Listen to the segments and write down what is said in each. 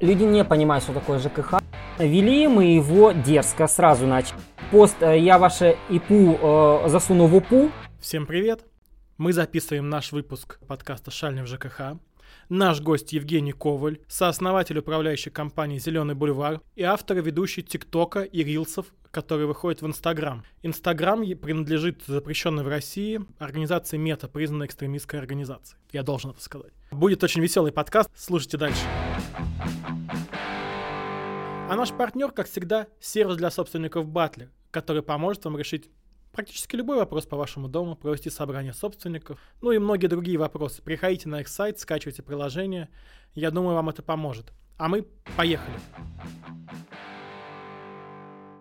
Люди не понимают, что такое ЖКХ. Вели мы его дерзко, сразу начали. Пост э, «Я ваше ИПУ э, засуну в УПУ». Всем привет! Мы записываем наш выпуск подкаста «Шальный в ЖКХ». Наш гость Евгений Коваль, сооснователь управляющей компании «Зеленый бульвар» и автор и ведущий ТикТока и Рилсов, который выходит в Инстаграм. Инстаграм принадлежит запрещенной в России организации Мета, признанной экстремистской организацией. Я должен это сказать. Будет очень веселый подкаст, слушайте дальше. А наш партнер, как всегда, сервис для собственников Батлер, который поможет вам решить практически любой вопрос по вашему дому, провести собрание собственников, ну и многие другие вопросы. Приходите на их сайт, скачивайте приложение. Я думаю, вам это поможет. А мы поехали.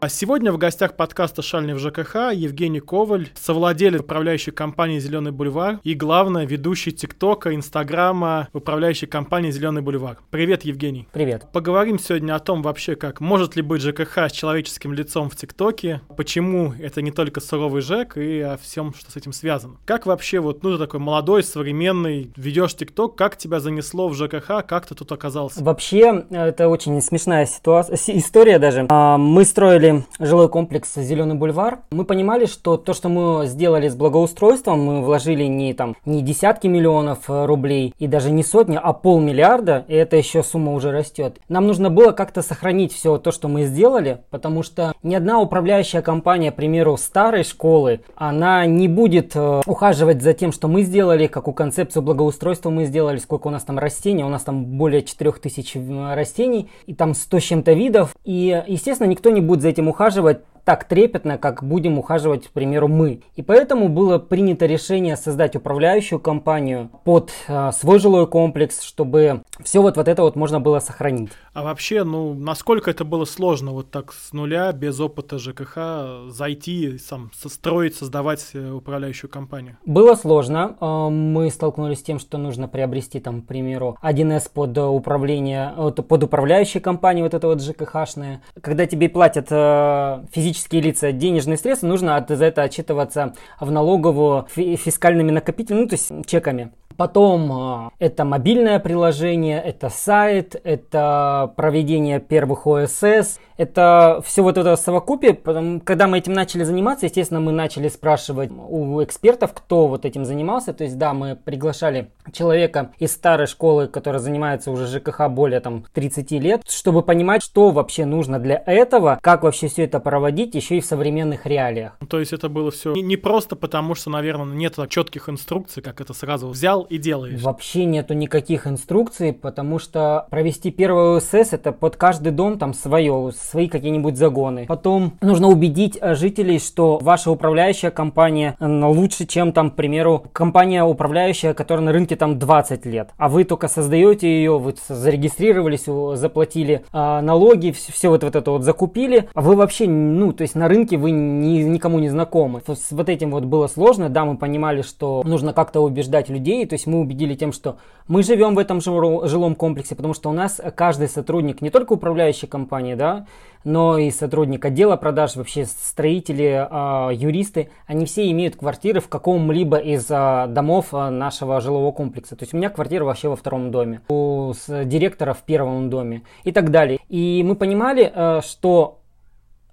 А сегодня в гостях подкаста «Шальный в ЖКХ» Евгений Коваль, совладелец управляющей компании «Зеленый бульвар» и, главное, ведущий ТикТока, Инстаграма управляющей компании «Зеленый бульвар». Привет, Евгений. Привет. Поговорим сегодня о том вообще, как может ли быть ЖКХ с человеческим лицом в ТикТоке, почему это не только суровый ЖЭК и о всем, что с этим связано. Как вообще вот, ну, ты такой молодой, современный, ведешь ТикТок, как тебя занесло в ЖКХ, как ты тут оказался? Вообще, это очень смешная ситуация, история даже. А, мы строили жилой комплекс «Зеленый бульвар», мы понимали, что то, что мы сделали с благоустройством, мы вложили не, там, не десятки миллионов э, рублей и даже не сотни, а полмиллиарда, и эта еще сумма уже растет. Нам нужно было как-то сохранить все то, что мы сделали, потому что ни одна управляющая компания, к примеру, старой школы, она не будет э, ухаживать за тем, что мы сделали, какую концепцию благоустройства мы сделали, сколько у нас там растений, у нас там более 4000 э, растений, и там 100 с чем-то видов, и, естественно, никто не будет за этим этим ухаживать так трепетно, как будем ухаживать, к примеру, мы. И поэтому было принято решение создать управляющую компанию под э, свой жилой комплекс, чтобы все вот, вот это вот можно было сохранить. А вообще, ну, насколько это было сложно вот так с нуля, без опыта ЖКХ, зайти, сам, строить, создавать э, управляющую компанию? Было сложно. Э, мы столкнулись с тем, что нужно приобрести, там, к примеру, 1С под управление, под управляющей компанией, вот это вот ЖКХшное. Когда тебе платят физически физические лица денежные средства, нужно за это отчитываться в налоговую фискальными накопителями, ну, то есть чеками. Потом а, это мобильное приложение, это сайт, это проведение первых ОСС, это все вот это совокупие. Потом, когда мы этим начали заниматься, естественно, мы начали спрашивать у экспертов, кто вот этим занимался. То есть, да, мы приглашали человека из старой школы, который занимается уже ЖКХ более там 30 лет, чтобы понимать, что вообще нужно для этого, как вообще все это проводить, еще и в современных реалиях. То есть это было все не просто потому, что, наверное, нет четких инструкций, как это сразу взял и делаешь? Вообще нету никаких инструкций, потому что провести первый ОСС это под каждый дом там свое, свои какие-нибудь загоны. Потом нужно убедить э, жителей, что ваша управляющая компания лучше, чем там, к примеру, компания управляющая, которая на рынке там 20 лет. А вы только создаете ее, вы зарегистрировались, заплатили э, налоги, все, все вот, вот это вот закупили, а вы вообще, ну, то есть на рынке вы ни, никому не знакомы. С вот этим вот было сложно, да, мы понимали, что нужно как-то убеждать людей, то есть мы убедили тем, что мы живем в этом жилом комплексе, потому что у нас каждый сотрудник, не только управляющей компании, да, но и сотрудник отдела продаж, вообще строители, э, юристы, они все имеют квартиры в каком-либо из э, домов э, нашего жилого комплекса. То есть у меня квартира вообще во втором доме, у директора в первом доме и так далее. И мы понимали, э, что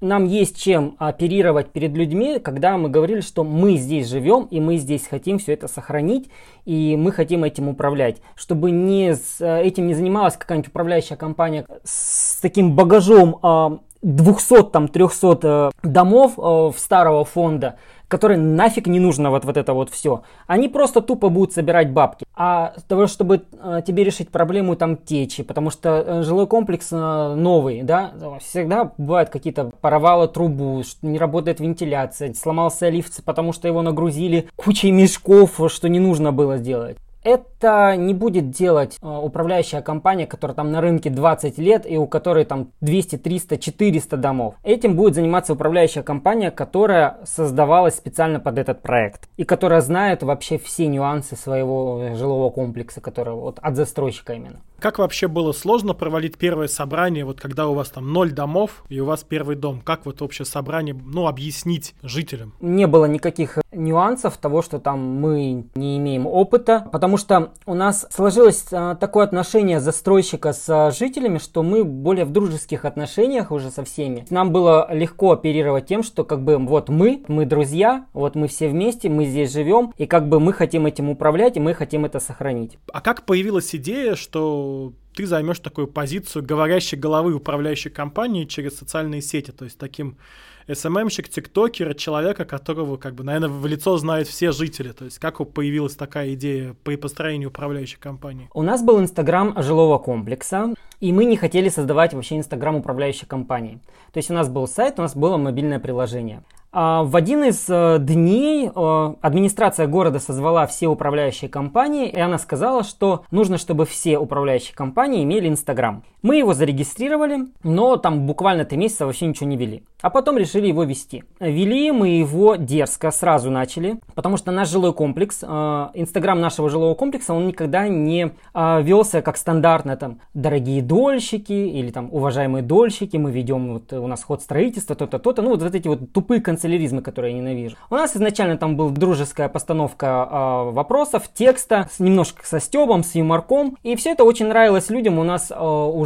нам есть чем оперировать перед людьми, когда мы говорили, что мы здесь живем и мы здесь хотим все это сохранить и мы хотим этим управлять, чтобы не с, э, этим не занималась какая-нибудь управляющая компания с таким багажом 200 там 300 э, домов э, старого фонда, которые нафиг не нужно вот, вот это вот все. Они просто тупо будут собирать бабки. А того, чтобы э, тебе решить проблему там течи, потому что э, жилой комплекс э, новый, да, всегда бывают какие-то порвало трубу, не работает вентиляция, сломался лифт, потому что его нагрузили кучей мешков, что не нужно было сделать это не будет делать э, управляющая компания, которая там на рынке 20 лет и у которой там 200, 300, 400 домов. Этим будет заниматься управляющая компания, которая создавалась специально под этот проект и которая знает вообще все нюансы своего жилого комплекса, который вот от застройщика именно. Как вообще было сложно провалить первое собрание, вот когда у вас там ноль домов и у вас первый дом? Как вот общее собрание, ну, объяснить жителям? Не было никаких нюансов того, что там мы не имеем опыта, потому что у нас сложилось а, такое отношение застройщика с а, жителями, что мы более в дружеских отношениях уже со всеми. Нам было легко оперировать тем, что как бы вот мы, мы друзья, вот мы все вместе, мы здесь живем, и как бы мы хотим этим управлять, и мы хотим это сохранить. А как появилась идея, что ты займешь такую позицию говорящей головы управляющей компании через социальные сети, то есть таким СММщик, тиктокер, человека, которого, как бы, наверное, в лицо знают все жители. То есть как появилась такая идея при построении управляющей компании? У нас был Инстаграм жилого комплекса, и мы не хотели создавать вообще Инстаграм управляющей компании. То есть у нас был сайт, у нас было мобильное приложение. А, в один из э, дней э, администрация города созвала все управляющие компании, и она сказала, что нужно, чтобы все управляющие компании имели Инстаграм. Мы его зарегистрировали, но там буквально три месяца вообще ничего не вели. А потом решили его вести. Вели мы его дерзко, сразу начали, потому что наш жилой комплекс, э, Инстаграм нашего жилого комплекса, он никогда не велся как стандартно, там, дорогие дольщики или там уважаемые дольщики, мы ведем, вот у нас ход строительства, то-то, то-то, ну вот, вот эти вот тупые концепции канцеляризма, который я ненавижу. У нас изначально там была дружеская постановка э, вопросов, текста, с, немножко со стебом, с юморком. И все это очень нравилось людям. У нас э,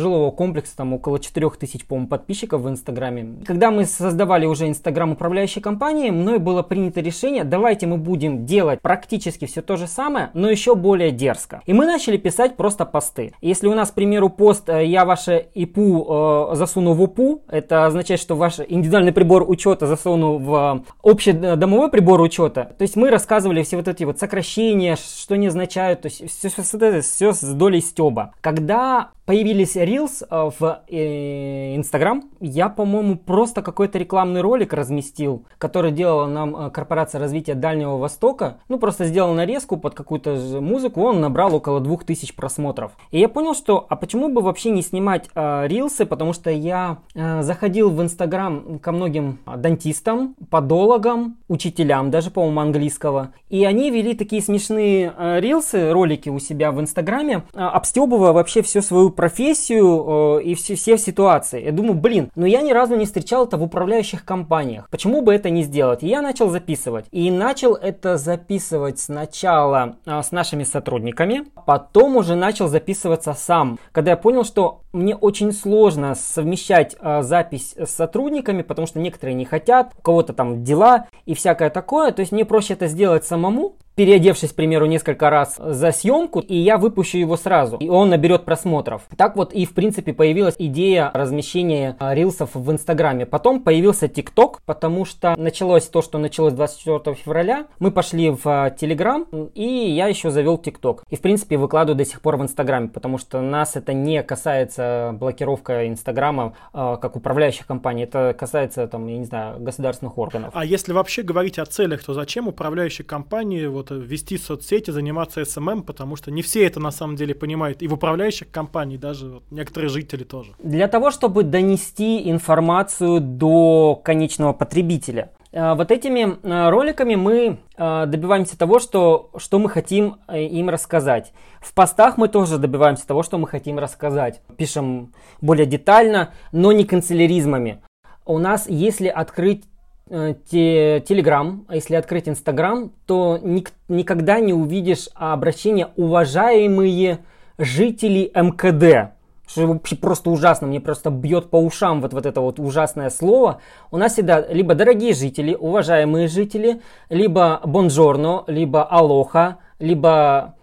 жилого комплекса там около 4000, по-моему, подписчиков в Инстаграме. Когда мы создавали уже Инстаграм управляющей компании, мной было принято решение, давайте мы будем делать практически все то же самое, но еще более дерзко. И мы начали писать просто посты. Если у нас, к примеру, пост э, «Я ваше ИПУ э, засуну в УПУ», это означает, что ваш индивидуальный прибор учета засуну в в общий домовой прибор учета. То есть мы рассказывали все вот эти вот сокращения, что они означают, то есть все, все, все, все с долей стеба. Когда появились Reels э, в э, Instagram. Я, по-моему, просто какой-то рекламный ролик разместил, который делала нам э, корпорация развития Дальнего Востока. Ну, просто сделал нарезку под какую-то музыку, он набрал около 2000 просмотров. И я понял, что, а почему бы вообще не снимать э, рилсы, потому что я э, заходил в Instagram ко многим дантистам, подологам, учителям, даже, по-моему, английского. И они вели такие смешные э, рилсы, ролики у себя в Инстаграме, э, обстебывая вообще всю свою профессию э, и все, все ситуации. Я думаю, блин, но я ни разу не встречал это в управляющих компаниях. Почему бы это не сделать? И я начал записывать. И начал это записывать сначала э, с нашими сотрудниками, потом уже начал записываться сам. Когда я понял, что мне очень сложно совмещать э, запись с сотрудниками, потому что некоторые не хотят, у кого-то там дела и всякое такое. То есть мне проще это сделать самому, переодевшись, к примеру, несколько раз за съемку, и я выпущу его сразу, и он наберет просмотров. Так вот и, в принципе, появилась идея размещения а, рилсов в Инстаграме. Потом появился ТикТок, потому что началось то, что началось 24 февраля. Мы пошли в Телеграм, и я еще завел ТикТок. И, в принципе, выкладываю до сих пор в Инстаграме, потому что нас это не касается блокировка Инстаграма э, как управляющих компаний. Это касается, там, я не знаю, государственных органов. А если вообще говорить о целях, то зачем управляющие компании вот вести соцсети, заниматься SMM, потому что не все это на самом деле понимают. И в управляющих компаний даже вот, некоторые жители тоже. Для того, чтобы донести информацию до конечного потребителя. Э, вот этими э, роликами мы э, добиваемся того, что, что мы хотим им рассказать. В постах мы тоже добиваемся того, что мы хотим рассказать. Пишем более детально, но не канцеляризмами. У нас, если открыть Э, Телеграм, а если открыть Инстаграм, то ник- никогда не увидишь обращение «уважаемые жители МКД». Что вообще просто ужасно, мне просто бьет по ушам вот, вот это вот ужасное слово. У нас всегда либо дорогие жители, уважаемые жители, либо бонжорно, либо алоха, либо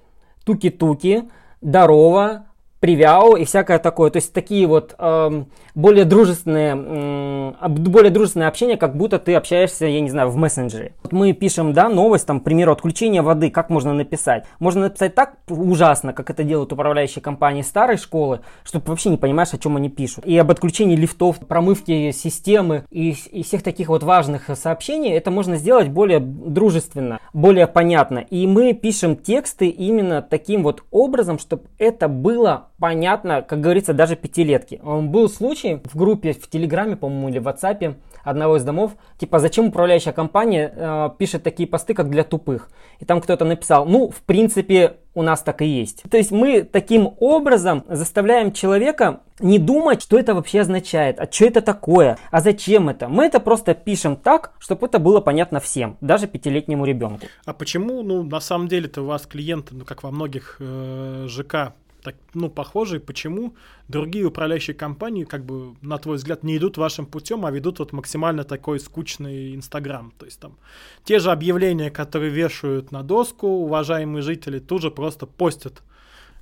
туки-туки, здорово, привяу и всякое такое. То есть такие вот э, более дружественные, э, более дружественное общение, как будто ты общаешься, я не знаю, в мессенджере. Вот мы пишем, да, новость, там, к примеру, отключение воды, как можно написать? Можно написать так ужасно, как это делают управляющие компании старой школы, что вообще не понимаешь, о чем они пишут. И об отключении лифтов, промывке системы и, и всех таких вот важных сообщений, это можно сделать более дружественно, более понятно. И мы пишем тексты именно таким вот образом, чтобы это было понятно, как говорится, даже пятилетки. Был случай в группе в Телеграме, по-моему, или в WhatsApp одного из домов, типа, зачем управляющая компания э, пишет такие посты, как для тупых? И там кто-то написал, ну, в принципе, у нас так и есть. То есть мы таким образом заставляем человека не думать, что это вообще означает, а что это такое, а зачем это. Мы это просто пишем так, чтобы это было понятно всем, даже пятилетнему ребенку. А почему, ну, на самом деле-то у вас клиенты, ну, как во многих э, ЖК, так, ну, похожие, почему другие управляющие компании, как бы, на твой взгляд, не идут вашим путем, а ведут вот максимально такой скучный Инстаграм. То есть там те же объявления, которые вешают на доску, уважаемые жители тут же просто постят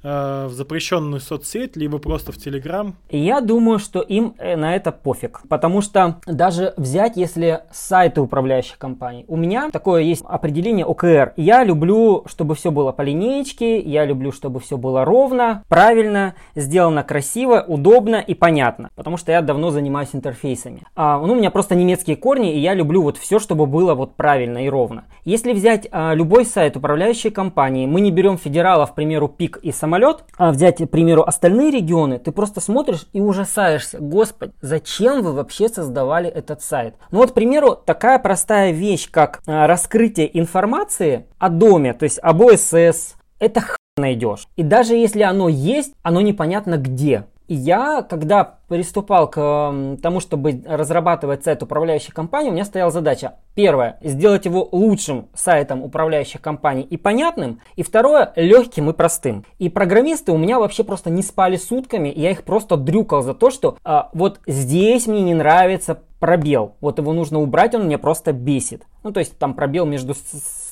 в запрещенную соцсеть, либо просто в Телеграм? Я думаю, что им э, на это пофиг. Потому что даже взять, если сайты управляющих компаний. У меня такое есть определение ОКР. Я люблю, чтобы все было по линеечке, я люблю, чтобы все было ровно, правильно, сделано красиво, удобно и понятно. Потому что я давно занимаюсь интерфейсами. А, ну, у меня просто немецкие корни, и я люблю вот все, чтобы было вот правильно и ровно. Если взять а, любой сайт управляющей компании, мы не берем федералов, к примеру, ПИК и самолет, самолет, а взять, к примеру, остальные регионы, ты просто смотришь и ужасаешься. Господи, зачем вы вообще создавали этот сайт? Ну вот, к примеру, такая простая вещь, как а, раскрытие информации о доме, то есть об ОСС, это х найдешь. И даже если оно есть, оно непонятно где. И я, когда приступал к тому, чтобы разрабатывать сайт управляющей компании, у меня стояла задача. Первое, сделать его лучшим сайтом управляющих компаний и понятным. И второе, легким и простым. И программисты у меня вообще просто не спали сутками, я их просто дрюкал за то, что а, вот здесь мне не нравится пробел. Вот его нужно убрать, он меня просто бесит. Ну, то есть там пробел между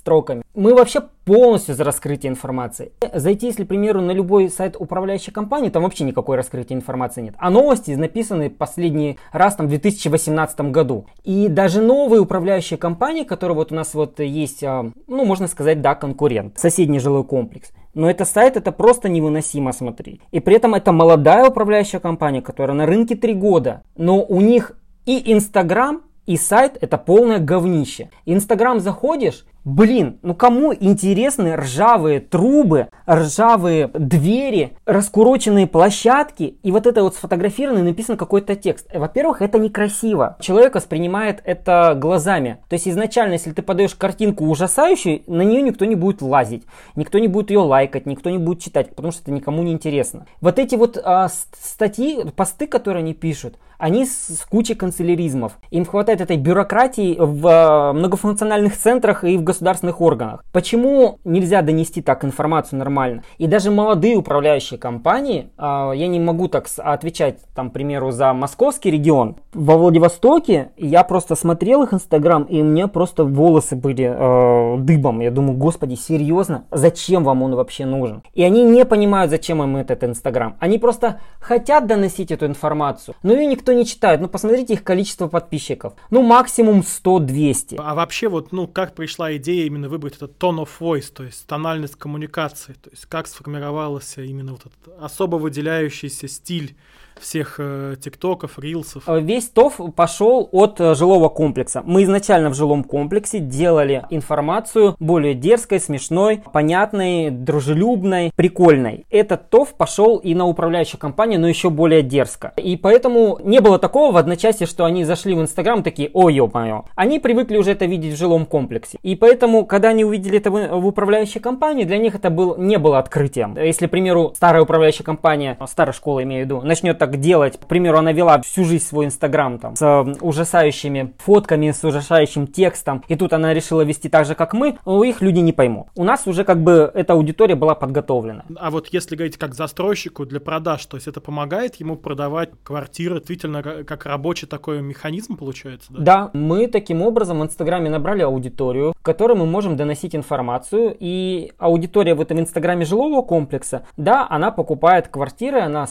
строками. Мы вообще полностью за раскрытие информации. Зайти, если, к примеру, на любой сайт управляющей компании, там вообще никакой раскрытия информации нет. А новости написаны последний раз там в 2018 году. И даже новые управляющие компании, которые вот у нас вот есть, а, ну, можно сказать, да, конкурент, соседний жилой комплекс. Но это сайт, это просто невыносимо смотреть. И при этом это молодая управляющая компания, которая на рынке 3 года. Но у них и Инстаграм, и сайт это полное говнище. Инстаграм заходишь, Блин, ну кому интересны ржавые трубы, ржавые двери, раскуроченные площадки и вот это вот сфотографировано и написан какой-то текст? Во-первых, это некрасиво. Человек воспринимает это глазами. То есть изначально, если ты подаешь картинку ужасающую, на нее никто не будет лазить, никто не будет ее лайкать, никто не будет читать, потому что это никому не интересно. Вот эти вот а, статьи, посты, которые они пишут, они с, с кучей канцеляризмов. Им хватает этой бюрократии в а, многофункциональных центрах и в государственных органах. Почему нельзя донести так информацию нормально? И даже молодые управляющие компании, а, я не могу так отвечать, там, к примеру, за московский регион. Во Владивостоке я просто смотрел их инстаграм, и у меня просто волосы были э, дыбом. Я думаю, господи, серьезно? Зачем вам он вообще нужен? И они не понимают, зачем им этот инстаграм. Они просто хотят доносить эту информацию, но ее никто не читает. Ну, посмотрите их количество подписчиков. Ну, максимум 100-200. А вообще, вот, ну, как пришла идея именно выбрать этот tone of voice, то есть тональность коммуникации, то есть как сформировался именно вот этот особо выделяющийся стиль всех э, тиктоков, рилсов. Э, весь ТОВ пошел от э, жилого комплекса. Мы изначально в жилом комплексе делали информацию более дерзкой, смешной, понятной, дружелюбной, прикольной. Этот ТОВ пошел и на управляющую компанию, но еще более дерзко. И поэтому не было такого в одночасье, что они зашли в Инстаграм такие, ой, ё-моё. Они привыкли уже это видеть в жилом комплексе. И поэтому, когда они увидели это в управляющей компании, для них это был, не было открытием. Если, к примеру, старая управляющая компания, старая школа имею в виду, начнет так делать. К примеру, она вела всю жизнь свой инстаграм там с ужасающими фотками, с ужасающим текстом, и тут она решила вести так же, как мы, но их люди не поймут. У нас уже как бы эта аудитория была подготовлена. А вот если говорить как застройщику для продаж, то есть это помогает ему продавать квартиры действительно как рабочий такой механизм получается? Да, да мы таким образом в Инстаграме набрали аудиторию, к которой мы можем доносить информацию, и аудитория в этом Инстаграме жилого комплекса, да, она покупает квартиры, она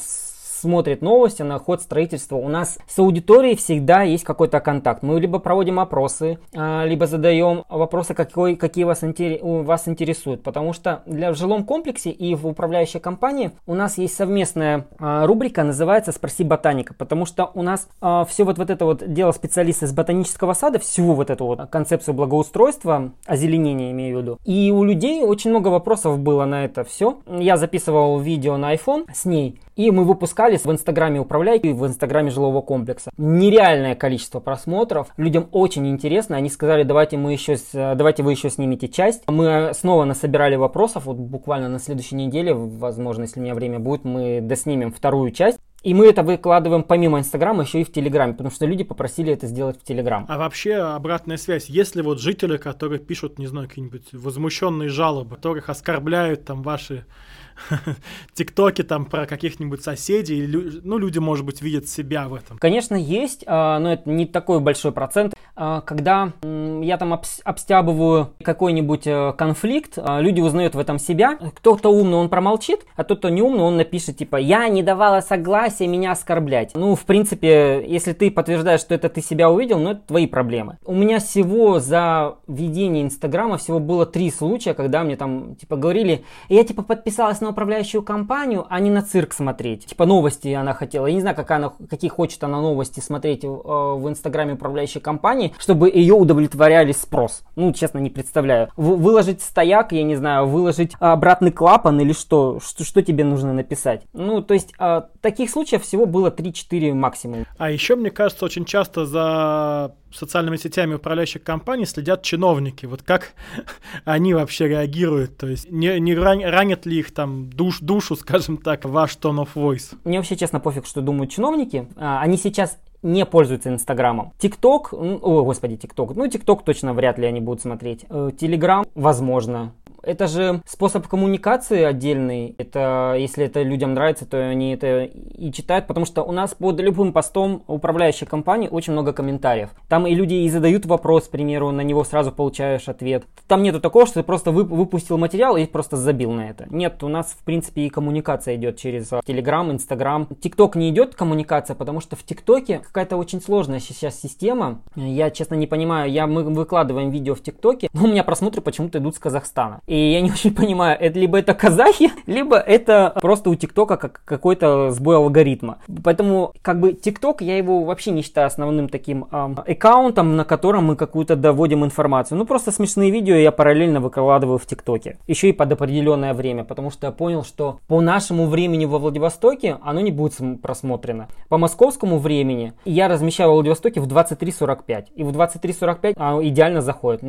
смотрит новости на ход строительства. У нас с аудиторией всегда есть какой-то контакт. Мы либо проводим опросы, а, либо задаем вопросы, какой, какие вас, вас интересуют. Потому что для в жилом комплексе и в управляющей компании у нас есть совместная а, рубрика, называется «Спроси ботаника». Потому что у нас а, все вот, вот это вот дело специалиста из ботанического сада, всю вот эту вот концепцию благоустройства, озеленения имею в виду. И у людей очень много вопросов было на это все. Я записывал видео на iPhone с ней. И мы выпускали в инстаграме управляйки и в инстаграме жилого комплекса. Нереальное количество просмотров. Людям очень интересно. Они сказали, давайте, мы еще, давайте вы еще снимете часть. Мы снова насобирали вопросов. Вот буквально на следующей неделе, возможно, если у меня время будет, мы доснимем вторую часть. И мы это выкладываем помимо Инстаграма еще и в Телеграме, потому что люди попросили это сделать в Телеграм. А вообще обратная связь, если вот жители, которые пишут, не знаю, какие-нибудь возмущенные жалобы, которых оскорбляют там ваши тиктоки там про каких-нибудь соседей, ну, люди, может быть, видят себя в этом. Конечно, есть, а, но это не такой большой процент. А, когда я там обстябываю какой-нибудь э, конфликт, а, люди узнают в этом себя. Кто-то умный, он промолчит, а тот, кто не умный, он напишет, типа, я не давала согласия меня оскорблять. Ну, в принципе, если ты подтверждаешь, что это ты себя увидел, ну, это твои проблемы. У меня всего за ведение Инстаграма всего было три случая, когда мне там, типа, говорили, я, типа, подписалась на управляющую компанию, а не на цирк смотреть. Типа новости она хотела. Я не знаю, какая она, какие хочет она новости смотреть э, в инстаграме управляющей компании, чтобы ее удовлетворяли спрос. Ну, честно, не представляю. В, выложить стояк, я не знаю, выложить обратный клапан или что? Что, что тебе нужно написать? Ну, то есть, э, таких случаев всего было 3-4 максимум. А еще, мне кажется, очень часто за социальными сетями управляющих компаний следят чиновники. Вот как они вообще реагируют? То есть не, не ранят ли их там душ, душу, скажем так, ваш tone of voice? Мне вообще честно пофиг, что думают чиновники. А, они сейчас не пользуются Инстаграмом. ТикТок, о, господи, ТикТок, ну, ТикТок точно вряд ли они будут смотреть. Э, Телеграм, возможно. Это же способ коммуникации отдельный. Это, если это людям нравится, то они это и читают, потому что у нас под любым постом управляющей компании очень много комментариев. Там и люди и задают вопрос, к примеру, на него сразу получаешь ответ. Там нету такого, что ты просто выпустил материал и просто забил на это. Нет, у нас, в принципе, и коммуникация идет через Telegram, Instagram. TikTok не идет коммуникация, потому что в ТикТоке какая-то очень сложная сейчас система. Я, честно, не понимаю. Я, мы выкладываем видео в ТикТоке, но у меня просмотры почему-то идут с Казахстана. И я не очень понимаю, это либо это казахи, либо это просто у ТикТока как какой-то сбой алгоритма. Поэтому как бы ТикТок я его вообще не считаю основным таким эм, аккаунтом, на котором мы какую-то доводим информацию. Ну просто смешные видео я параллельно выкладываю в ТикТоке. Еще и под определенное время, потому что я понял, что по нашему времени во Владивостоке оно не будет просмотрено. По московскому времени я размещаю во Владивостоке в 23.45. И в 23.45 оно идеально заходит.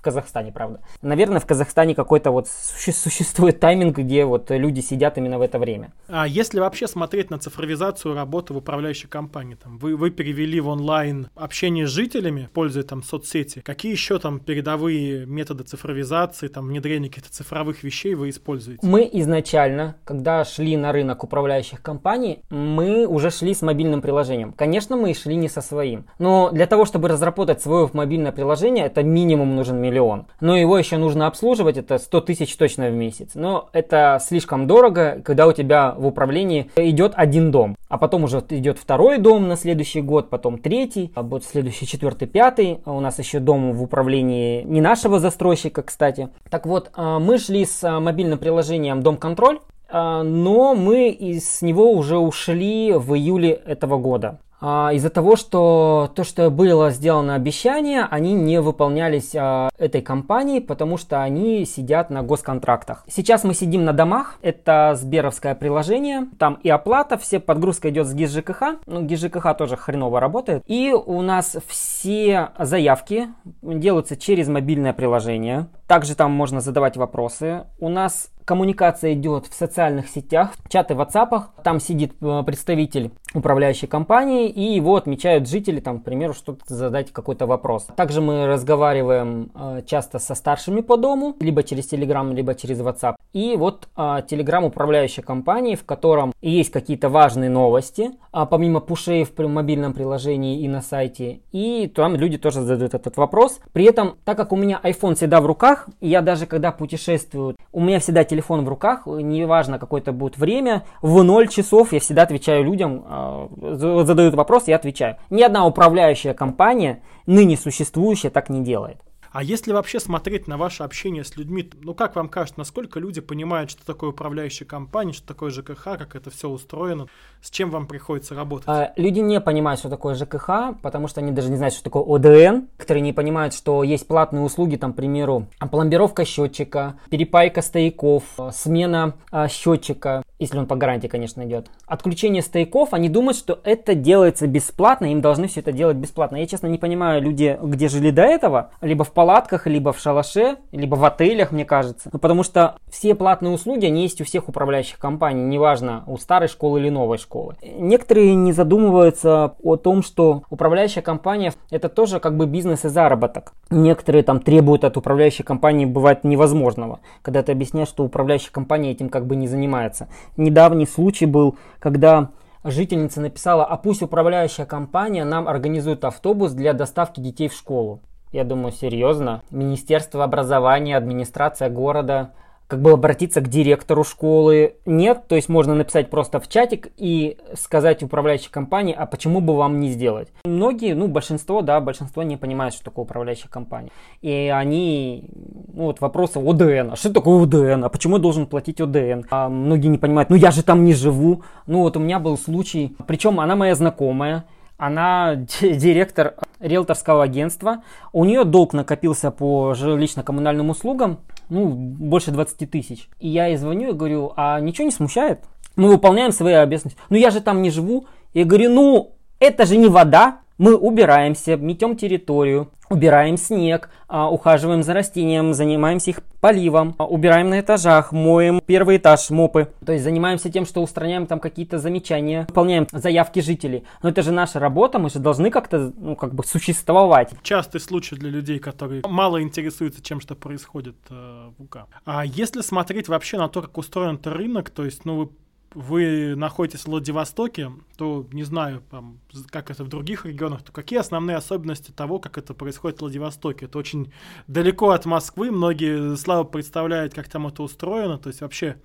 В Казахстане, правда. Наверное, в Казахстане какой-то вот существует тайминг, где вот люди сидят именно в это время. А если вообще смотреть на цифровизацию работы в управляющей компании, там, вы, вы перевели в онлайн общение с жителями, пользуясь там соцсети, какие еще там передовые методы цифровизации, там, внедрения каких-то цифровых вещей вы используете? Мы изначально, когда шли на рынок управляющих компаний, мы уже шли с мобильным приложением. Конечно, мы шли не со своим, но для того, чтобы разработать свое мобильное приложение, это минимум нужен миллион. Но его еще нужно обслуживать, это 100 тысяч точно в месяц. Но это слишком дорого, когда у тебя в управлении идет один дом. А потом уже идет второй дом на следующий год, потом третий, а будет следующий четвертый, пятый. А у нас еще дом в управлении не нашего застройщика, кстати. Так вот, а, мы шли с а, мобильным приложением Дом Контроль, но мы из него уже ушли в июле этого года. А, из-за того, что то, что было сделано обещание, они не выполнялись а, этой компанией, потому что они сидят на госконтрактах. Сейчас мы сидим на домах, это Сберовское приложение, там и оплата, все подгрузка идет с ГИС ЖКХ, ну ГИС ЖКХ тоже хреново работает, и у нас все заявки делаются через мобильное приложение, также там можно задавать вопросы. У нас коммуникация идет в социальных сетях, чаты в WhatsApp. Там сидит э, представитель управляющей компании, и его отмечают жители, там, к примеру, что-то задать какой-то вопрос. Также мы разговариваем э, часто со старшими по дому, либо через Telegram, либо через WhatsApp. И вот э, Telegram управляющей компании, в котором есть какие-то важные новости, а помимо пушей в мобильном приложении и на сайте, и там люди тоже задают этот вопрос. При этом, так как у меня iPhone всегда в руках, и я даже когда путешествую, у меня всегда телефон в руках, неважно какое-то будет время, в 0 часов я всегда отвечаю людям, э, задают вопрос, я отвечаю. Ни одна управляющая компания, ныне существующая, так не делает. А если вообще смотреть на ваше общение с людьми, ну как вам кажется, насколько люди понимают, что такое управляющая компания, что такое ЖКХ, как это все устроено, с чем вам приходится работать? А, люди не понимают, что такое ЖКХ, потому что они даже не знают, что такое ОДН. Некоторые не понимают, что есть платные услуги, там, к примеру, пломбировка счетчика, перепайка стояков, смена а, счетчика, если он по гарантии, конечно, идет. Отключение стояков, они думают, что это делается бесплатно, им должны все это делать бесплатно. Я, честно, не понимаю, люди, где жили до этого, либо в палатках, либо в шалаше, либо в отелях, мне кажется. Ну, потому что все платные услуги, они есть у всех управляющих компаний, неважно, у старой школы или новой школы. Некоторые не задумываются о том, что управляющая компания это тоже как бы бизнес и заработок. Некоторые там требуют от управляющей компании бывает невозможного, когда ты объясняешь, что управляющая компания этим как бы не занимается. Недавний случай был, когда жительница написала, а пусть управляющая компания нам организует автобус для доставки детей в школу. Я думаю, серьезно. Министерство образования, администрация города, как бы обратиться к директору школы. Нет, то есть можно написать просто в чатик и сказать управляющей компании, а почему бы вам не сделать. Многие, ну большинство, да, большинство не понимают, что такое управляющая компания. И они, ну вот вопросы ОДН, а что такое ОДН, а почему я должен платить ОДН? А многие не понимают, ну я же там не живу. Ну вот у меня был случай, причем она моя знакомая, она директор риэлторского агентства. У нее долг накопился по жилищно-коммунальным услугам, ну, больше 20 тысяч. И я ей звоню и говорю, а ничего не смущает? Мы выполняем свои обязанности. Ну, я же там не живу. Я говорю, ну, это же не вода, мы убираемся, метем территорию, убираем снег, а, ухаживаем за растением, занимаемся их поливом, а, убираем на этажах, моем первый этаж, мопы. То есть занимаемся тем, что устраняем там какие-то замечания, выполняем заявки жителей. Но это же наша работа, мы же должны как-то, ну, как бы существовать. Частый случай для людей, которые мало интересуются чем, что происходит э, в УК. А если смотреть вообще на то, как устроен рынок, то есть, ну, вы вы находитесь в Владивостоке, то не знаю, там, как это в других регионах, то какие основные особенности того, как это происходит в Владивостоке? Это очень далеко от Москвы, многие слабо представляют, как там это устроено, то есть вообще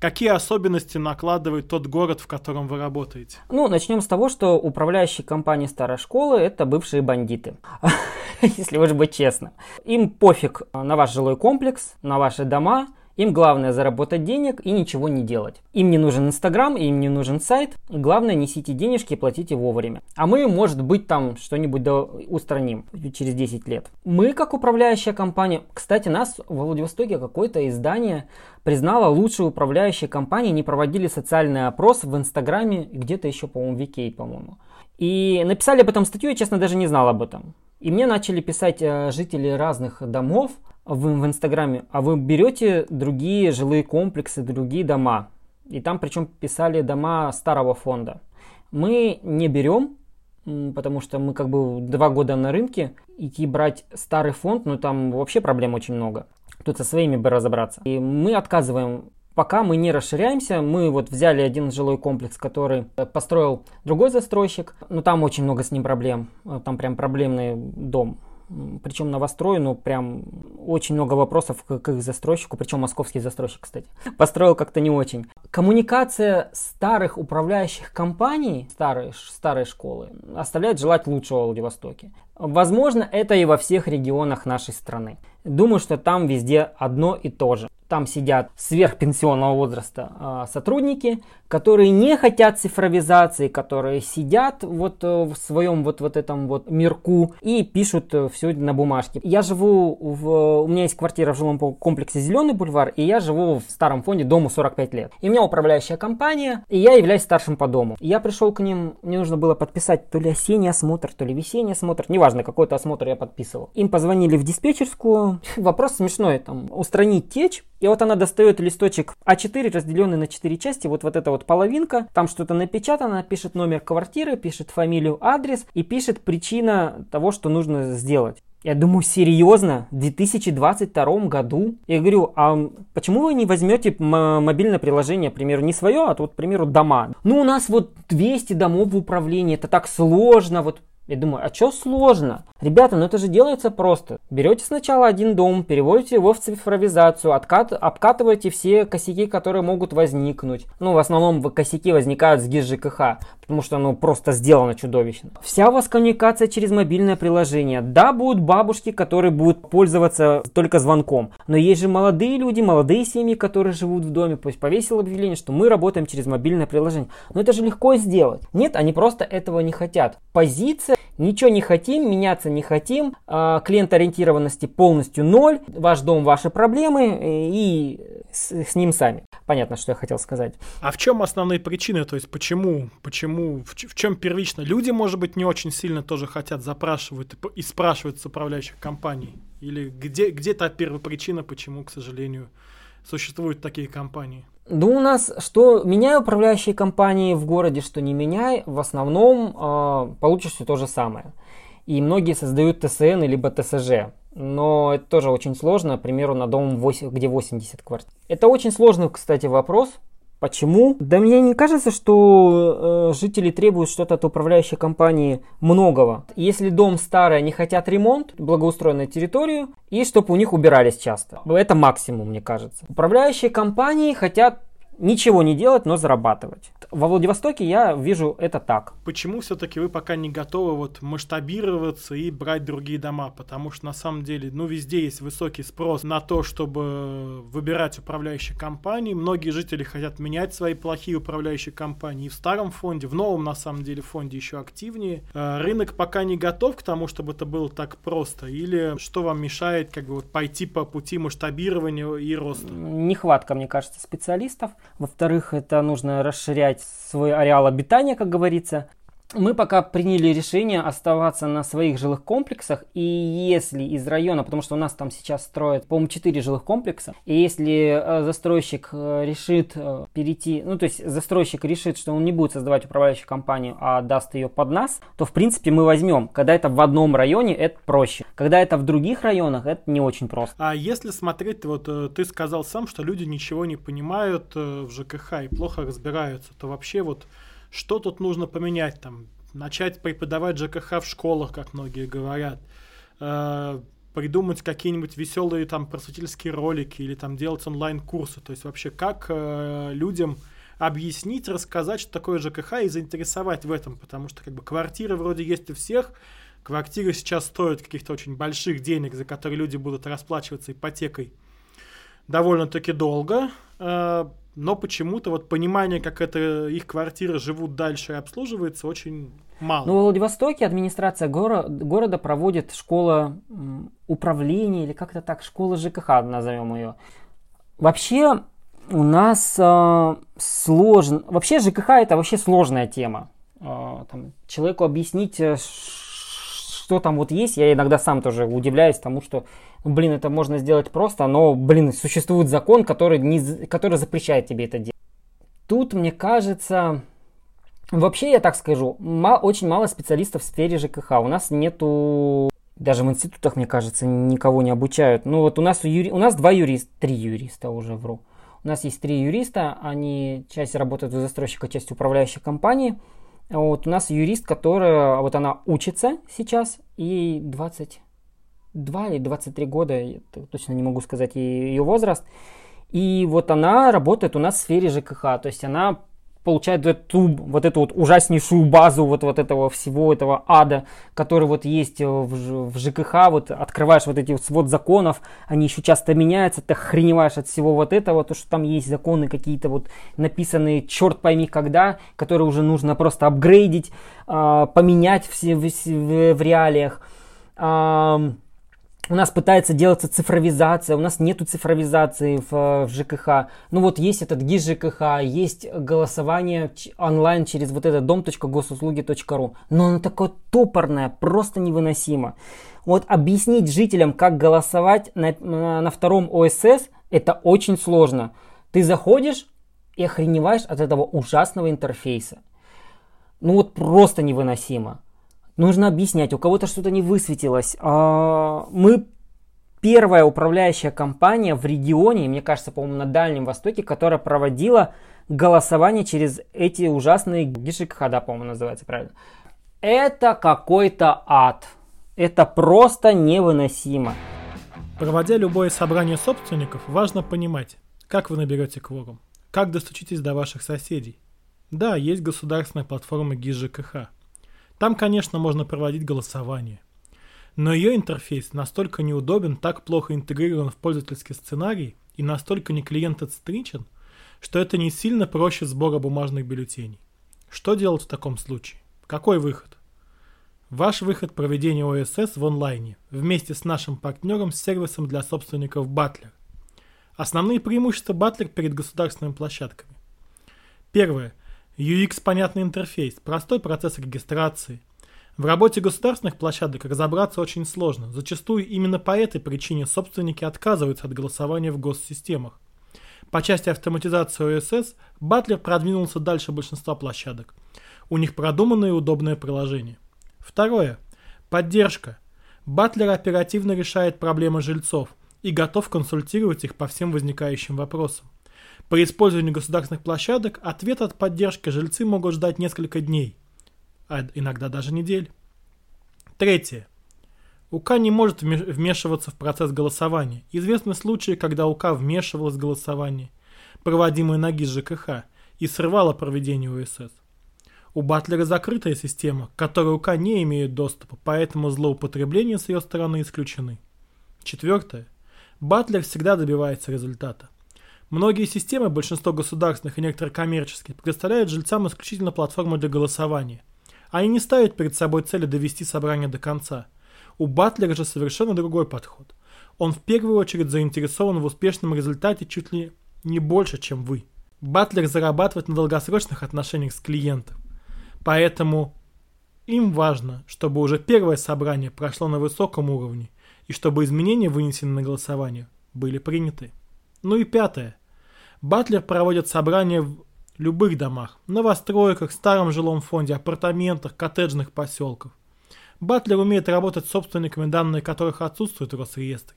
Какие особенности накладывает тот город, в котором вы работаете? Ну, начнем с того, что управляющие компании старой школы – это бывшие бандиты, если уж быть честно. Им пофиг на ваш жилой комплекс, на ваши дома – им главное заработать денег и ничего не делать. Им не нужен Инстаграм, им не нужен сайт. Главное несите денежки и платите вовремя. А мы, может быть, там что-нибудь да устраним через 10 лет. Мы, как управляющая компания, кстати, нас в Владивостоке какое-то издание признало лучшей управляющей компанией, не проводили социальный опрос в Инстаграме, где-то еще, по-моему, в Викей, по-моему. И написали об этом статью, я, честно, даже не знал об этом. И мне начали писать э, жители разных домов, в, в Инстаграме, а вы берете другие жилые комплексы, другие дома. И там причем писали дома старого фонда. Мы не берем, потому что мы как бы два года на рынке, идти брать старый фонд, ну там вообще проблем очень много. Тут со своими бы разобраться. И мы отказываем пока мы не расширяемся, мы вот взяли один жилой комплекс, который построил другой застройщик, но там очень много с ним проблем, там прям проблемный дом причем новострой, ну прям очень много вопросов к, к их застройщику, причем московский застройщик, кстати, построил как-то не очень. Коммуникация старых управляющих компаний, старые, старой школы, оставляет желать лучшего в Владивостоке. Возможно, это и во всех регионах нашей страны. Думаю, что там везде одно и то же. Там сидят сверхпенсионного возраста э, сотрудники, которые не хотят цифровизации, которые сидят вот э, в своем вот, вот этом вот мирку и пишут э, все на бумажке. Я живу в... У меня есть квартира в жилом комплексе Зеленый бульвар, и я живу в старом фонде дому 45 лет. И у меня управляющая компания, и я являюсь старшим по дому. Я пришел к ним, мне нужно было подписать то ли осенний осмотр, то ли весенний осмотр, неважно, какой-то осмотр я подписывал. Им позвонили в диспетчерскую. Вопрос смешной, там, устранить течь, И вот она достает листочек А4, разделенный на 4 части, вот, вот эта вот половинка, там что-то напечатано, пишет номер квартиры, пишет фамилию, адрес и пишет причина того, что нужно сделать. Я думаю, серьезно, в 2022 году? Я говорю, а почему вы не возьмете мобильное приложение, к примеру, не свое, а вот, к примеру, дома? Ну, у нас вот 200 домов в управлении, это так сложно, вот я думаю, а что сложно? Ребята, ну это же делается просто. Берете сначала один дом, переводите его в цифровизацию, откат, обкатываете все косяки, которые могут возникнуть. Ну, в основном косяки возникают с ГИС ЖКХ, потому что оно просто сделано чудовищно. Вся у вас коммуникация через мобильное приложение. Да, будут бабушки, которые будут пользоваться только звонком, но есть же молодые люди, молодые семьи, которые живут в доме, пусть повесил объявление, что мы работаем через мобильное приложение. Но это же легко сделать. Нет, они просто этого не хотят. Позиция Ничего не хотим, меняться не хотим, а, клиент-ориентированности полностью ноль, ваш дом, ваши проблемы э, и с, с ним сами. Понятно, что я хотел сказать. А в чем основные причины? То есть почему, почему, в, в чем первично? Люди, может быть, не очень сильно тоже хотят, запрашивают и, и спрашивают с управляющих компаний? Или где, где та первопричина, почему, к сожалению, существуют такие компании? Ну, у нас, что меняй управляющие компании в городе, что не меняй, в основном э, получишь все то же самое. И многие создают ТСН либо ТСЖ. Но это тоже очень сложно, к примеру, на дом, 8, где 80 квартир. Это очень сложный, кстати, вопрос, Почему? Да мне не кажется, что э, жители требуют что-то от управляющей компании многого. Если дом старый, они хотят ремонт, благоустроенную территорию, и чтобы у них убирались часто. Это максимум, мне кажется. Управляющие компании хотят ничего не делать, но зарабатывать. Во Владивостоке я вижу это так. Почему все-таки вы пока не готовы вот масштабироваться и брать другие дома? Потому что на самом деле, ну, везде есть высокий спрос на то, чтобы выбирать управляющие компании. Многие жители хотят менять свои плохие управляющие компании. И в старом фонде, в новом, на самом деле, фонде еще активнее. Э, рынок пока не готов к тому, чтобы это было так просто. Или что вам мешает как бы вот пойти по пути масштабирования и роста? Нехватка, мне кажется, специалистов. Во-вторых, это нужно расширять свой ареал обитания, как говорится мы пока приняли решение оставаться на своих жилых комплексах, и если из района, потому что у нас там сейчас строят, по-моему, 4 жилых комплекса, и если э, застройщик э, решит э, перейти, ну, то есть застройщик решит, что он не будет создавать управляющую компанию, а даст ее под нас, то, в принципе, мы возьмем. Когда это в одном районе, это проще. Когда это в других районах, это не очень просто. А если смотреть, вот ты сказал сам, что люди ничего не понимают в ЖКХ и плохо разбираются, то вообще вот что тут нужно поменять там? Начать преподавать ЖКХ в школах, как многие говорят. Э, придумать какие-нибудь веселые там просветительские ролики или там делать онлайн-курсы. То есть вообще как э, людям объяснить, рассказать, что такое ЖКХ и заинтересовать в этом, потому что как бы квартиры вроде есть у всех, квартиры сейчас стоят каких-то очень больших денег, за которые люди будут расплачиваться ипотекой довольно-таки долго. Э, но почему-то вот понимание, как это их квартиры живут дальше и обслуживается, очень мало. Ну, в Владивостоке администрация горо- города проводит школа управления или как-то так, школа ЖКХ, назовем ее. Вообще у нас э, сложно, вообще ЖКХ это вообще сложная тема. Э, там, человеку объяснить, э, что там вот есть, я иногда сам тоже удивляюсь тому, что блин, это можно сделать просто, но, блин, существует закон, который, не, который запрещает тебе это делать. Тут, мне кажется, вообще, я так скажу, мало, очень мало специалистов в сфере ЖКХ. У нас нету, даже в институтах, мне кажется, никого не обучают. Ну вот у нас, юри, у нас два юриста, три юриста уже вру. У нас есть три юриста, они часть работают у застройщика, часть управляющей компании. Вот у нас юрист, которая, вот она учится сейчас, и 20, 22 или 23 года, точно не могу сказать ее возраст. И вот она работает у нас в сфере ЖКХ, то есть она получает эту, вот эту вот ужаснейшую базу вот, вот этого всего этого ада, который вот есть в, в ЖКХ, вот открываешь вот эти вот свод законов, они еще часто меняются, ты охреневаешь от всего вот этого, то, что там есть законы какие-то вот написанные черт пойми когда, которые уже нужно просто апгрейдить, э, поменять все в, в, в реалиях. Э, у нас пытается делаться цифровизация, у нас нету цифровизации в, в ЖКХ. Ну вот есть этот ГИС ЖКХ, есть голосование онлайн через вот этот дом.госуслуги.ру, но оно такое топорное, просто невыносимо. Вот объяснить жителям, как голосовать на, на, на втором ОСС, Это очень сложно. Ты заходишь и охреневаешь от этого ужасного интерфейса. Ну вот просто невыносимо. Нужно объяснять, у кого-то что-то не высветилось. А, мы первая управляющая компания в регионе, мне кажется, по-моему, на Дальнем Востоке, которая проводила голосование через эти ужасные ГИШИКХ, да, по-моему, называется правильно. Это какой-то ад. Это просто невыносимо. Проводя любое собрание собственников, важно понимать, как вы наберете кворум, как достучитесь до ваших соседей. Да, есть государственная платформа ГИЖКХ. Там, конечно, можно проводить голосование. Но ее интерфейс настолько неудобен, так плохо интегрирован в пользовательский сценарий и настолько не клиент-отстричен, что это не сильно проще сбора бумажных бюллетеней. Что делать в таком случае? Какой выход? Ваш выход проведения ОСС в онлайне вместе с нашим партнером с сервисом для собственников Butler. Основные преимущества Butler перед государственными площадками. Первое. UX понятный интерфейс, простой процесс регистрации. В работе государственных площадок разобраться очень сложно. Зачастую именно по этой причине собственники отказываются от голосования в госсистемах. По части автоматизации ОСС Butler продвинулся дальше большинства площадок. У них продуманное и удобное приложение. Второе. Поддержка. Батлер оперативно решает проблемы жильцов и готов консультировать их по всем возникающим вопросам. При использовании государственных площадок ответ от поддержки жильцы могут ждать несколько дней, а иногда даже недель. Третье. УК не может вмешиваться в процесс голосования. Известны случаи, когда УК вмешивалась в голосование, проводимое на ГИС ЖКХ, и срывала проведение УСС. У Батлера закрытая система, к которой УК не имеет доступа, поэтому злоупотребления с ее стороны исключены. Четвертое. Батлер всегда добивается результата. Многие системы, большинство государственных и некоторые коммерческие, предоставляют жильцам исключительно платформу для голосования. Они не ставят перед собой цели довести собрание до конца. У Батлера же совершенно другой подход. Он в первую очередь заинтересован в успешном результате чуть ли не больше, чем вы. Батлер зарабатывает на долгосрочных отношениях с клиентом. Поэтому им важно, чтобы уже первое собрание прошло на высоком уровне и чтобы изменения, вынесенные на голосование, были приняты. Ну и пятое. Батлер проводит собрания в любых домах, новостройках, старом жилом фонде, апартаментах, коттеджных поселках. Батлер умеет работать с собственниками, данные которых отсутствуют в Росреестре.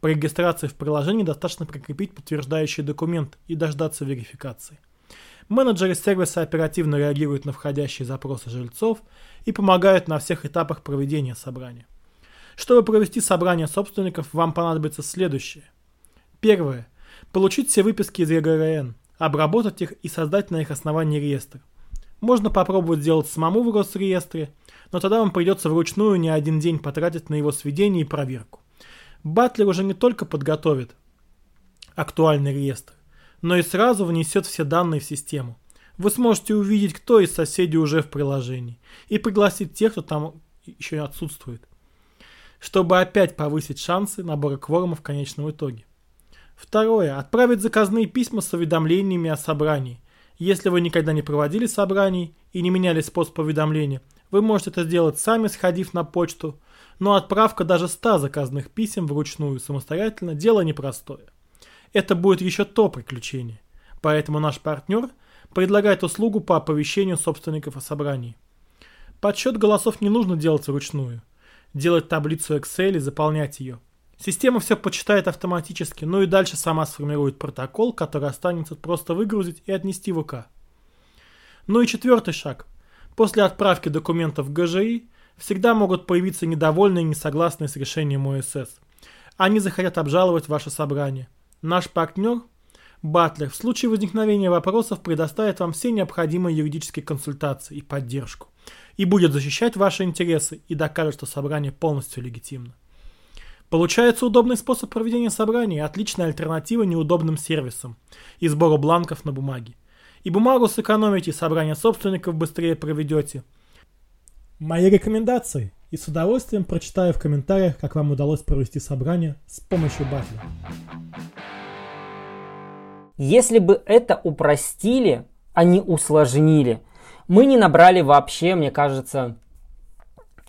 При регистрации в приложении достаточно прикрепить подтверждающий документ и дождаться верификации. Менеджеры сервиса оперативно реагируют на входящие запросы жильцов и помогают на всех этапах проведения собрания. Чтобы провести собрание собственников, вам понадобится следующее. Первое. Получить все выписки из ЕГРН, обработать их и создать на их основании реестр. Можно попробовать сделать самому в Росреестре, но тогда вам придется вручную не один день потратить на его сведение и проверку. Батлер уже не только подготовит актуальный реестр, но и сразу внесет все данные в систему. Вы сможете увидеть, кто из соседей уже в приложении, и пригласить тех, кто там еще отсутствует, чтобы опять повысить шансы набора кворума в конечном итоге. Второе. Отправить заказные письма с уведомлениями о собрании. Если вы никогда не проводили собраний и не меняли способ уведомления, вы можете это сделать сами, сходив на почту, но отправка даже 100 заказных писем вручную самостоятельно – дело непростое это будет еще то приключение. Поэтому наш партнер предлагает услугу по оповещению собственников о собрании. Подсчет голосов не нужно делать вручную. Делать таблицу Excel и заполнять ее. Система все почитает автоматически, ну и дальше сама сформирует протокол, который останется просто выгрузить и отнести в УК. Ну и четвертый шаг. После отправки документов в ГЖИ всегда могут появиться недовольные и несогласные с решением ОСС. Они захотят обжаловать ваше собрание – Наш партнер Батлер в случае возникновения вопросов предоставит вам все необходимые юридические консультации и поддержку и будет защищать ваши интересы и докажет, что собрание полностью легитимно. Получается удобный способ проведения собраний, отличная альтернатива неудобным сервисам и сбору бланков на бумаге. И бумагу сэкономите, и собрание собственников быстрее проведете. Мои рекомендации. И с удовольствием прочитаю в комментариях, как вам удалось провести собрание с помощью Батлера. Если бы это упростили, а не усложнили, мы не набрали вообще, мне кажется,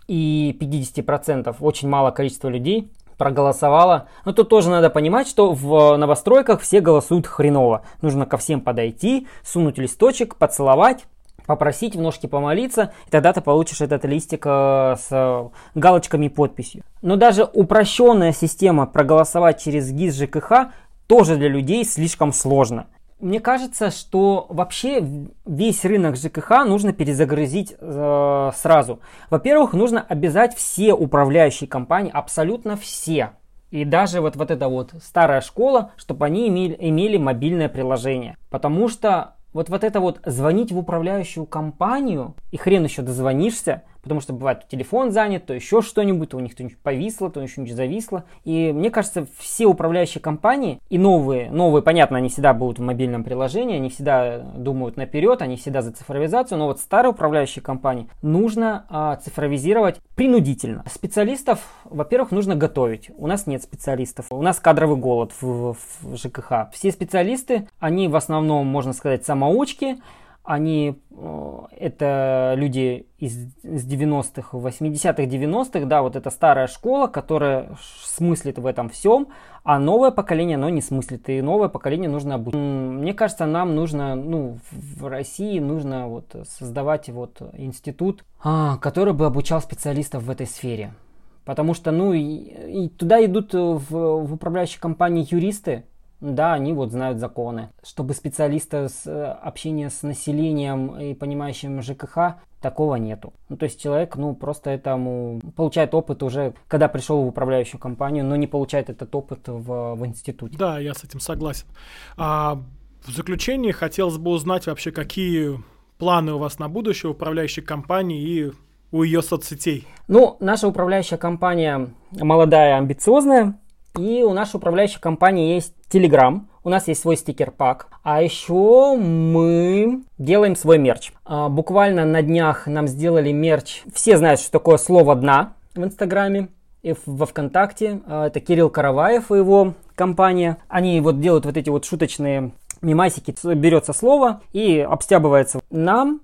и 50%, очень мало количества людей, проголосовала. Но тут тоже надо понимать, что в новостройках все голосуют хреново. Нужно ко всем подойти, сунуть листочек, поцеловать, попросить в ножки помолиться, и тогда ты получишь этот листик э, с галочками и подписью. Но даже упрощенная система проголосовать через ГИС ЖКХ тоже для людей слишком сложно. Мне кажется, что вообще весь рынок ЖКХ нужно перезагрузить э, сразу. Во-первых, нужно обязать все управляющие компании, абсолютно все. И даже вот, вот эта вот старая школа, чтобы они имели, имели мобильное приложение. Потому что вот, вот это вот звонить в управляющую компанию, и хрен еще дозвонишься, потому что бывает телефон занят, то еще что-нибудь, то у них что-нибудь повисло, то что-нибудь зависло. И мне кажется, все управляющие компании и новые, новые, понятно, они всегда будут в мобильном приложении, они всегда думают наперед, они всегда за цифровизацию, но вот старые управляющие компании нужно а, цифровизировать принудительно. Специалистов, во-первых, нужно готовить. У нас нет специалистов, у нас кадровый голод в, в ЖКХ. Все специалисты, они в основном, можно сказать, самоучки, они, э, это люди из, из 90-х, 80-х, 90-х, да, вот эта старая школа, которая смыслит в этом всем, а новое поколение, оно не смыслит, и новое поколение нужно обучить. Мне кажется, нам нужно, ну, в России нужно вот создавать вот институт, а, который бы обучал специалистов в этой сфере. Потому что, ну, и, и туда идут в, в управляющие компании юристы, да, они вот знают законы. Чтобы специалиста с э, общения с населением и понимающим ЖКХ, такого нету. Ну, то есть человек, ну, просто этому получает опыт уже, когда пришел в управляющую компанию, но не получает этот опыт в, в институте. Да, я с этим согласен. А в заключении хотелось бы узнать вообще, какие планы у вас на будущее управляющей компании и у ее соцсетей? Ну, наша управляющая компания молодая, амбициозная. И у нашей управляющей компании есть Telegram, у нас есть свой стикер-пак, а еще мы делаем свой мерч. А, буквально на днях нам сделали мерч. Все знают, что такое слово «дна» в Инстаграме и во Вконтакте. А, это Кирилл Караваев и его компания. Они вот делают вот эти вот шуточные мимасики. Берется слово и обстябывается. Нам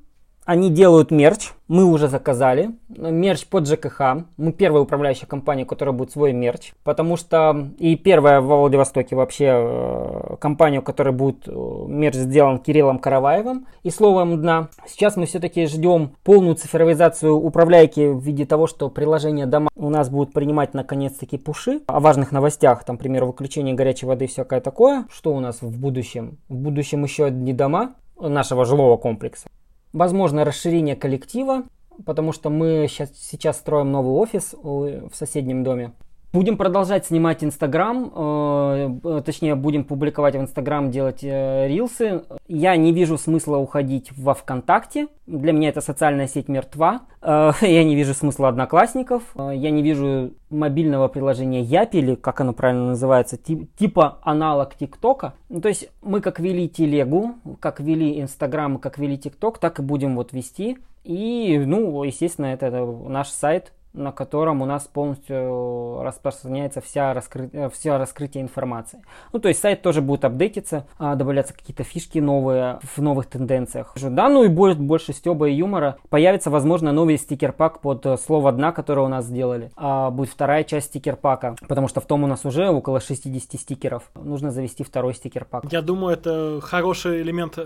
они делают мерч, мы уже заказали. Мерч под ЖКХ. Мы первая управляющая компания, которая будет свой мерч. Потому что и первая в Владивостоке вообще э, компания, у которой будет э, мерч сделан Кириллом Караваевым и словом дна. Сейчас мы все-таки ждем полную цифровизацию управляйки в виде того, что приложение дома у нас будут принимать наконец-таки пуши о важных новостях, там, например, выключение горячей воды и всякое такое. Что у нас в будущем? В будущем еще одни дома нашего жилого комплекса. Возможно расширение коллектива, потому что мы сейчас, сейчас строим новый офис в соседнем доме. Будем продолжать снимать Инстаграм, э, точнее будем публиковать в Инстаграм, делать э, рилсы. Я не вижу смысла уходить во ВКонтакте. Для меня это социальная сеть мертва. Э, я не вижу смысла одноклассников. Э, я не вижу мобильного приложения Япи, или как оно правильно называется, тип, типа аналог ТикТока. Ну, то есть мы как вели телегу, как вели Инстаграм, как вели ТикТок, так и будем вот вести. И, ну, естественно, это, это наш сайт на котором у нас полностью распространяется вся, раскры... Э, вся раскрытие информации. Ну, то есть сайт тоже будет апдейтиться, а, добавляться какие-то фишки новые в новых тенденциях. Да, ну и будет больше стеба и юмора. Появится, возможно, новый стикер-пак под э, слово дна, которое у нас сделали. А будет вторая часть стикер-пака, потому что в том у нас уже около 60 стикеров. Нужно завести второй стикер-пак. Я думаю, это хороший элемент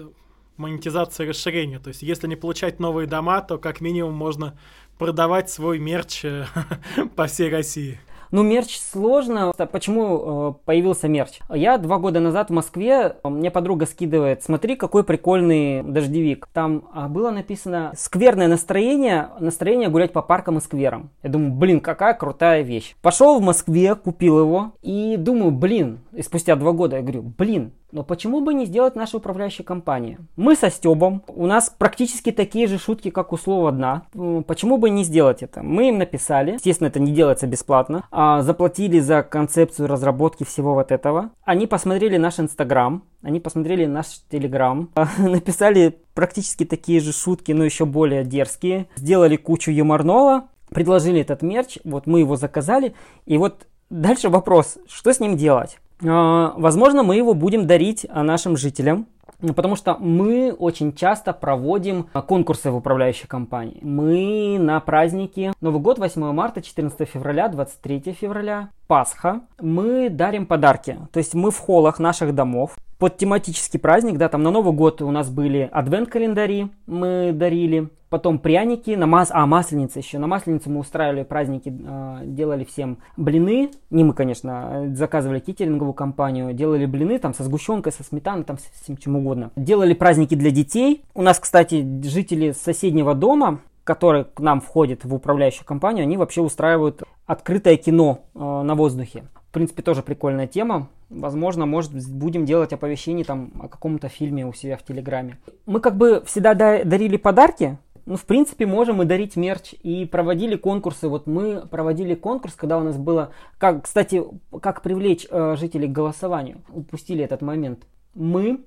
монетизации расширения. То есть, если не получать новые дома, то как минимум можно продавать свой мерч э, по всей России. Ну, мерч сложно. Почему э, появился мерч? Я два года назад в Москве, мне подруга скидывает, смотри, какой прикольный дождевик. Там а, было написано «Скверное настроение, настроение гулять по паркам и скверам». Я думаю, блин, какая крутая вещь. Пошел в Москве, купил его и думаю, блин, и спустя два года я говорю, блин, но почему бы не сделать наша управляющая компания? Мы со Стебом, у нас практически такие же шутки, как у слова «дна». Почему бы не сделать это? Мы им написали, естественно, это не делается бесплатно, а заплатили за концепцию разработки всего вот этого. Они посмотрели наш Инстаграм, они посмотрели наш Телеграм, написали практически такие же шутки, но еще более дерзкие, сделали кучу юморного, предложили этот мерч, вот мы его заказали, и вот дальше вопрос, что с ним делать? А, возможно, мы его будем дарить а, нашим жителям. Потому что мы очень часто проводим конкурсы в управляющей компании. Мы на праздники Новый год, 8 марта, 14 февраля, 23 февраля, Пасха. Мы дарим подарки. То есть мы в холлах наших домов под тематический праздник, да, там на Новый год у нас были адвент-календари, мы дарили, потом пряники, на мас... а, масленица еще, на масленицу мы устраивали праздники, э, делали всем блины, не мы, конечно, заказывали китеринговую компанию, делали блины там со сгущенкой, со сметаной, там с всем чем угодно. Делали праздники для детей. У нас, кстати, жители соседнего дома, который к нам входит в управляющую компанию, они вообще устраивают открытое кино э, на воздухе. В принципе, тоже прикольная тема. Возможно, может, будем делать оповещение там о каком-то фильме у себя в Телеграме. Мы как бы всегда дарили подарки, ну, в принципе, можем и дарить мерч. И проводили конкурсы. Вот мы проводили конкурс, когда у нас было... Как, кстати, как привлечь э, жителей к голосованию. Упустили этот момент. Мы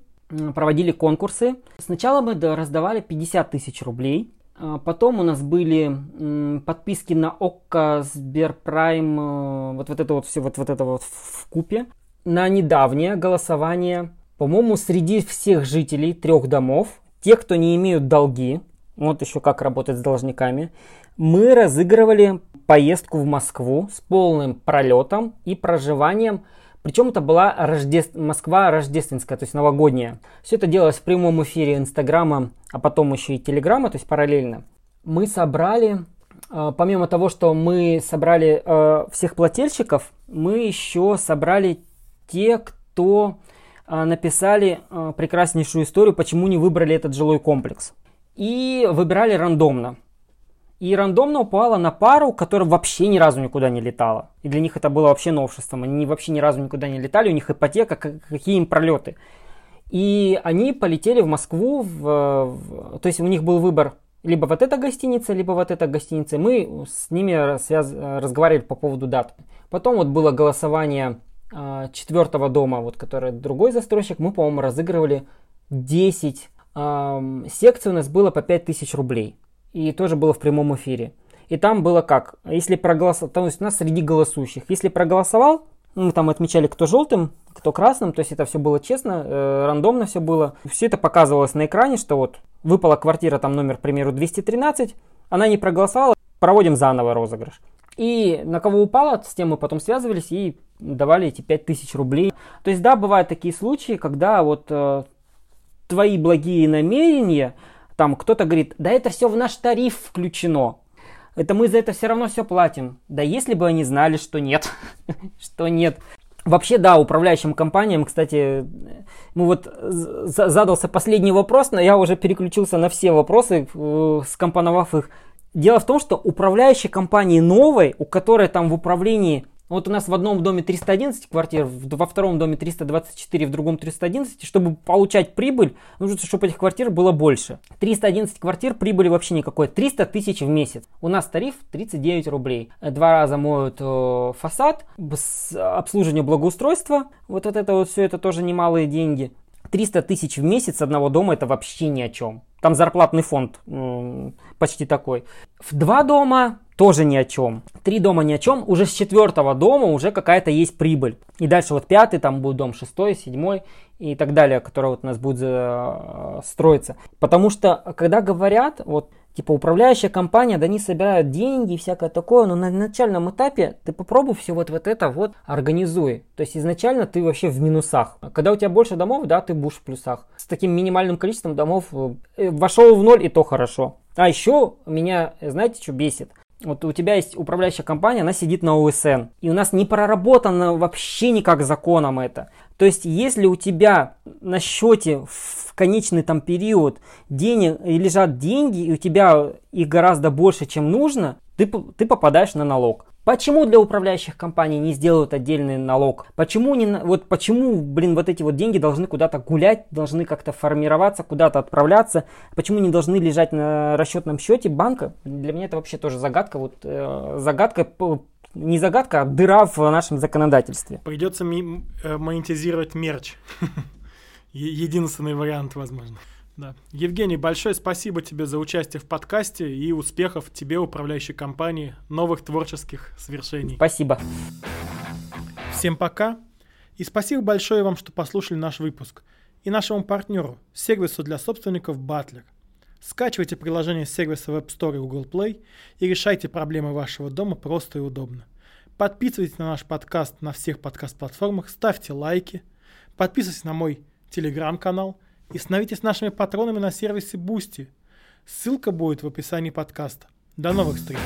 проводили конкурсы. Сначала мы раздавали 50 тысяч рублей. А потом у нас были подписки на ОККО, Сберпрайм, э, вот, вот это вот все вот, вот это вот в купе. На недавнее голосование, по-моему, среди всех жителей трех домов, те, кто не имеют долги, вот еще как работать с должниками, мы разыгрывали поездку в Москву с полным пролетом и проживанием причем это была Рождеств... Москва рождественская, то есть новогодняя. Все это делалось в прямом эфире Инстаграма, а потом еще и Телеграма, то есть параллельно. Мы собрали, э, помимо того, что мы собрали э, всех плательщиков, мы еще собрали те, кто э, написали прекраснейшую историю, почему не выбрали этот жилой комплекс. И выбирали рандомно и рандомно упала на пару, которая вообще ни разу никуда не летала. И для них это было вообще новшеством. Они вообще ни разу никуда не летали, у них ипотека, какие им пролеты. И они полетели в Москву, в, то есть у них был выбор либо вот эта гостиница, либо вот эта гостиница. Мы с ними связ... разговаривали по поводу дат. Потом вот было голосование э, четвертого дома, вот который другой застройщик. Мы, по-моему, разыгрывали 10 секций, у нас было по 5000 рублей и тоже было в прямом эфире. И там было как? Если проголосовал, то есть у нас среди голосующих, если проголосовал, ну, мы там отмечали, кто желтым, кто красным, то есть это все было честно, э, рандомно все было. Все это показывалось на экране, что вот выпала квартира, там номер, к примеру, 213, она не проголосовала, проводим заново розыгрыш. И на кого упало, с тем мы потом связывались и давали эти 5000 рублей. То есть да, бывают такие случаи, когда вот э, твои благие намерения, там кто-то говорит, да это все в наш тариф включено. Это мы за это все равно все платим. Да если бы они знали, что нет. что нет. Вообще, да, управляющим компаниям, кстати, ну вот задался последний вопрос, но я уже переключился на все вопросы, э, скомпоновав их. Дело в том, что управляющей компании новой, у которой там в управлении вот у нас в одном доме 311 квартир, во втором доме 324, в другом 311. Чтобы получать прибыль, нужно, чтобы этих квартир было больше. 311 квартир, прибыли вообще никакой. 300 тысяч в месяц. У нас тариф 39 рублей. Два раза моют э, фасад, обслуживание благоустройства. Вот это вот все это тоже немалые деньги. 300 тысяч в месяц одного дома это вообще ни о чем. Там зарплатный фонд почти такой. В два дома тоже ни о чем. Три дома ни о чем. Уже с четвертого дома уже какая-то есть прибыль. И дальше вот пятый, там будет дом шестой, седьмой и так далее, который вот у нас будет э, строиться. Потому что, когда говорят, вот типа управляющая компания, да они собирают деньги и всякое такое, но на начальном этапе ты попробуй все вот, вот это вот организуй. То есть изначально ты вообще в минусах. Когда у тебя больше домов, да, ты будешь в плюсах. С таким минимальным количеством домов э, вошел в ноль и то хорошо. А еще меня, знаете, что бесит? Вот у тебя есть управляющая компания, она сидит на ОСН. И у нас не проработано вообще никак законом это. То есть, если у тебя на счете в конечный там период денег, лежат деньги, и у тебя их гораздо больше, чем нужно, ты, ты попадаешь на налог. Почему для управляющих компаний не сделают отдельный налог? Почему не, вот почему, блин, вот эти вот деньги должны куда-то гулять, должны как-то формироваться, куда-то отправляться? Почему не должны лежать на расчетном счете банка? Для меня это вообще тоже загадка, вот э, загадка не загадка, а дыра в нашем законодательстве. Придется э, монетизировать мерч. Единственный вариант, возможно. Да. Евгений, большое спасибо тебе за участие в подкасте и успехов тебе, управляющей компании, новых творческих свершений. Спасибо. Всем пока. И спасибо большое вам, что послушали наш выпуск. и нашему партнеру, сервису для собственников Butler. Скачивайте приложение сервиса в App Store и Google Play и решайте проблемы вашего дома просто и удобно. Подписывайтесь на наш подкаст на всех подкаст-платформах, ставьте лайки, подписывайтесь на мой телеграм-канал и становитесь нашими патронами на сервисе Boosty. Ссылка будет в описании подкаста. До новых встреч!